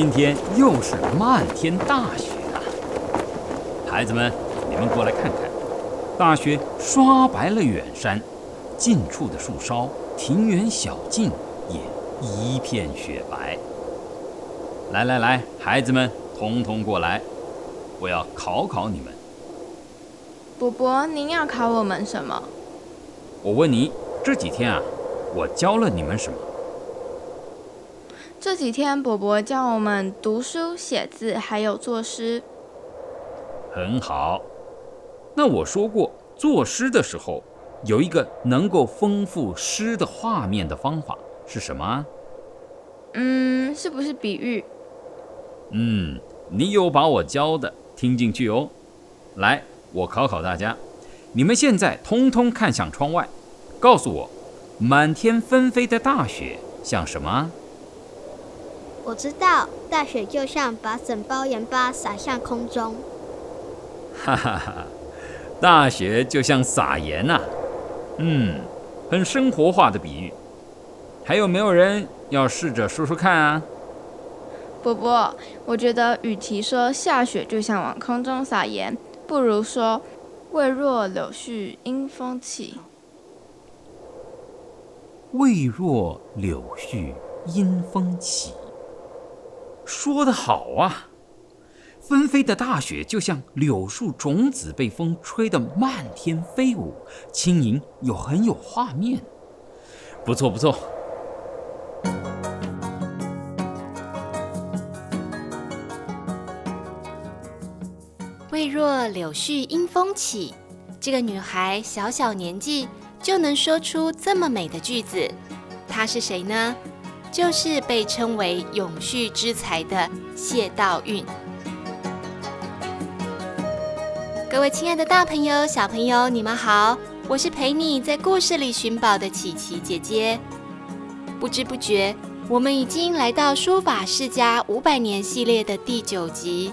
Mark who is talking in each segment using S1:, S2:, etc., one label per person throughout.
S1: 今天又是漫天大雪啊！孩子们，你们过来看看，大雪刷白了远山，近处的树梢、庭园小径也一片雪白。来来来，孩子们，通通过来，我要考考你们。
S2: 伯伯，您要考我们什么？
S1: 我问你，这几天啊，我教了你们什么？
S2: 这几天，伯伯教我们读书、写字，还有作诗。
S1: 很好。那我说过，作诗的时候有一个能够丰富诗的画面的方法是什么？
S2: 嗯，是不是比喻？
S1: 嗯，你有把我教的听进去哦。来，我考考大家，你们现在通通看向窗外，告诉我，满天纷飞的大雪像什么？
S3: 我知道，大雪就像把整包盐巴撒向空中。
S1: 哈哈哈，大雪就像撒盐呐、啊，嗯，很生活化的比喻。还有没有人要试着说说看啊？
S2: 伯伯，我觉得与其说下雪就像往空中撒盐，不如说未若柳絮因风起。
S1: 未若柳絮因风起。说得好啊！纷飞的大雪就像柳树种子被风吹得漫天飞舞，轻盈又很有画面。不错不错。
S4: 未若柳絮因风起，这个女孩小小年纪就能说出这么美的句子，她是谁呢？就是被称为永续之才的谢道韫。各位亲爱的大朋友、小朋友，你们好，我是陪你在故事里寻宝的琪琪姐姐。不知不觉，我们已经来到书法世家五百年系列的第九集。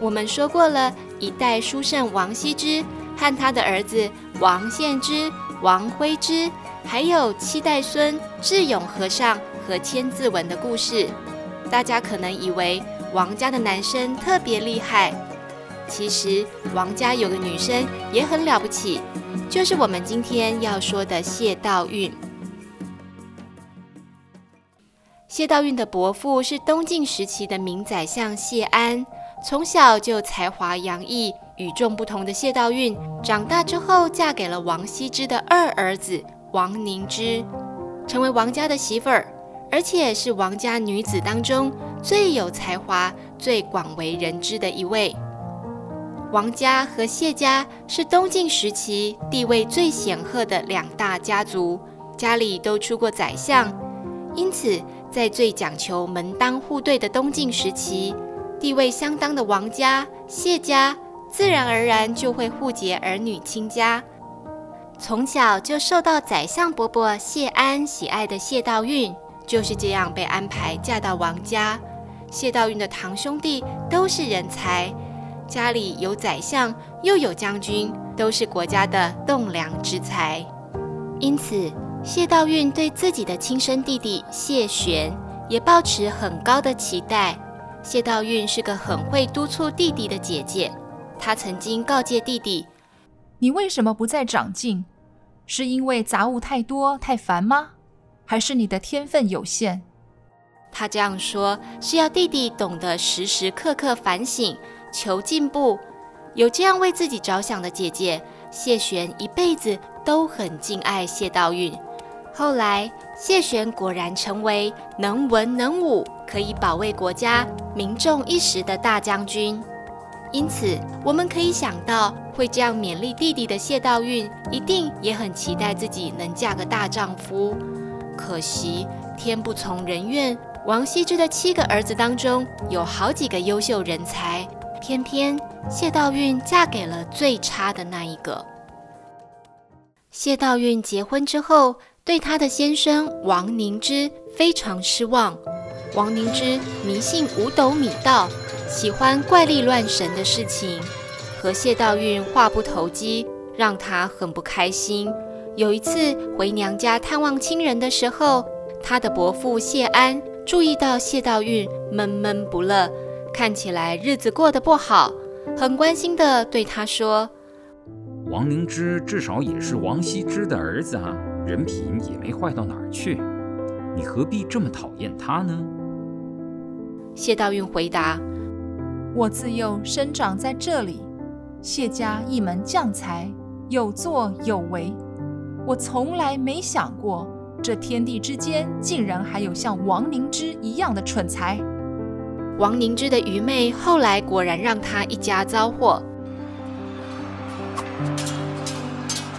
S4: 我们说过了一代书圣王羲之和他的儿子王献之、王徽之。还有七代孙智勇和尚和千字文的故事，大家可能以为王家的男生特别厉害，其实王家有个女生也很了不起，就是我们今天要说的谢道韫。谢道韫的伯父是东晋时期的名宰相谢安，从小就才华洋溢、与众不同的谢道韫，长大之后嫁给了王羲之的二儿子。王凝之成为王家的媳妇儿，而且是王家女子当中最有才华、最广为人知的一位。王家和谢家是东晋时期地位最显赫的两大家族，家里都出过宰相，因此在最讲求门当户对的东晋时期，地位相当的王家、谢家自然而然就会互结儿女亲家。从小就受到宰相伯伯谢安喜爱的谢道韫，就是这样被安排嫁到王家。谢道韫的堂兄弟都是人才，家里有宰相又有将军，都是国家的栋梁之才。因此，谢道韫对自己的亲生弟弟谢玄也抱持很高的期待。谢道韫是个很会督促弟弟的姐姐，她曾经告诫弟弟。
S5: 你为什么不再长进？是因为杂物太多太烦吗？还是你的天分有限？
S4: 他这样说是要弟弟懂得时时刻刻反省、求进步。有这样为自己着想的姐姐，谢玄一辈子都很敬爱谢道韫。后来，谢玄果然成为能文能武、可以保卫国家民众一时的大将军。因此，我们可以想到，会这样勉励弟弟的谢道韫，一定也很期待自己能嫁个大丈夫。可惜，天不从人愿，王羲之的七个儿子当中有好几个优秀人才，偏偏谢道韫嫁给了最差的那一个。谢道韫结婚之后，对她的先生王凝之非常失望。王凝之迷信五斗米道，喜欢怪力乱神的事情，和谢道韫话不投机，让他很不开心。有一次回娘家探望亲人的时候，他的伯父谢安注意到谢道韫闷闷不乐，看起来日子过得不好，很关心地对他说。
S1: 王凝之至少也是王羲之的儿子啊，人品也没坏到哪儿去，你何必这么讨厌他呢？
S4: 谢道韫回答：“
S5: 我自幼生长在这里，谢家一门将才，有作有为，我从来没想过这天地之间竟然还有像王凝之一样的蠢材。”
S4: 王凝之的愚昧后来果然让他一家遭祸。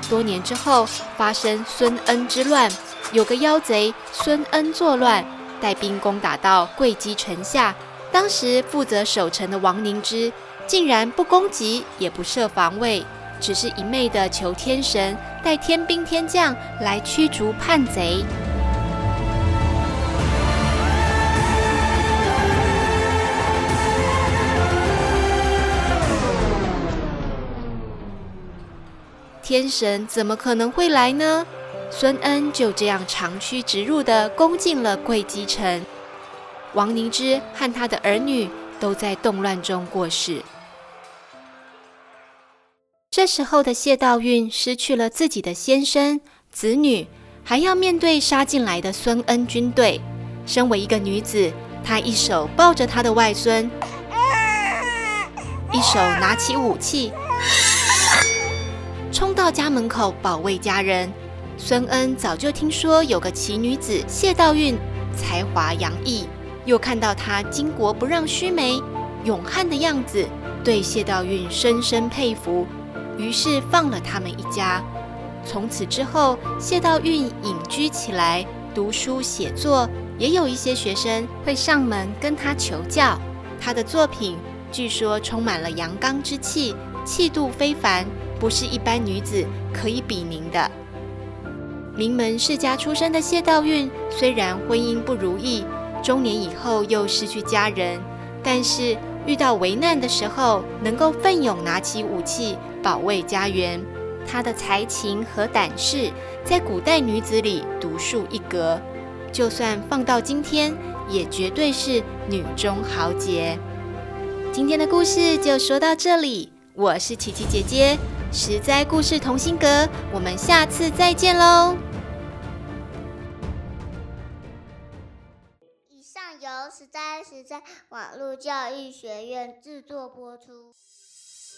S4: 多年之后，发生孙恩之乱，有个妖贼孙恩作乱，带兵攻打到贵姬城下。当时负责守城的王凝之，竟然不攻击，也不设防卫，只是一昧的求天神带天兵天将来驱逐叛贼。天神怎么可能会来呢？孙恩就这样长驱直入的攻进了会稽城，王凝之和他的儿女都在动乱中过世。这时候的谢道韫失去了自己的先生、子女，还要面对杀进来的孙恩军队。身为一个女子，她一手抱着她的外孙，一手拿起武器。冲到家门口保卫家人。孙恩早就听说有个奇女子谢道韫才华洋溢，又看到她巾帼不让须眉、勇悍的样子，对谢道韫深深佩服，于是放了他们一家。从此之后，谢道韫隐居起来，读书写作，也有一些学生会上门跟他求教。他的作品据说充满了阳刚之气，气度非凡。不是一般女子可以比拟的。名门世家出身的谢道韫，虽然婚姻不如意，中年以后又失去家人，但是遇到危难的时候，能够奋勇拿起武器保卫家园。她的才情和胆识，在古代女子里独树一格，就算放到今天，也绝对是女中豪杰。今天的故事就说到这里，我是琪琪姐姐。实在故事同心阁，我们下次再见喽！
S6: 以上由实在实在网络教育学院制作播出。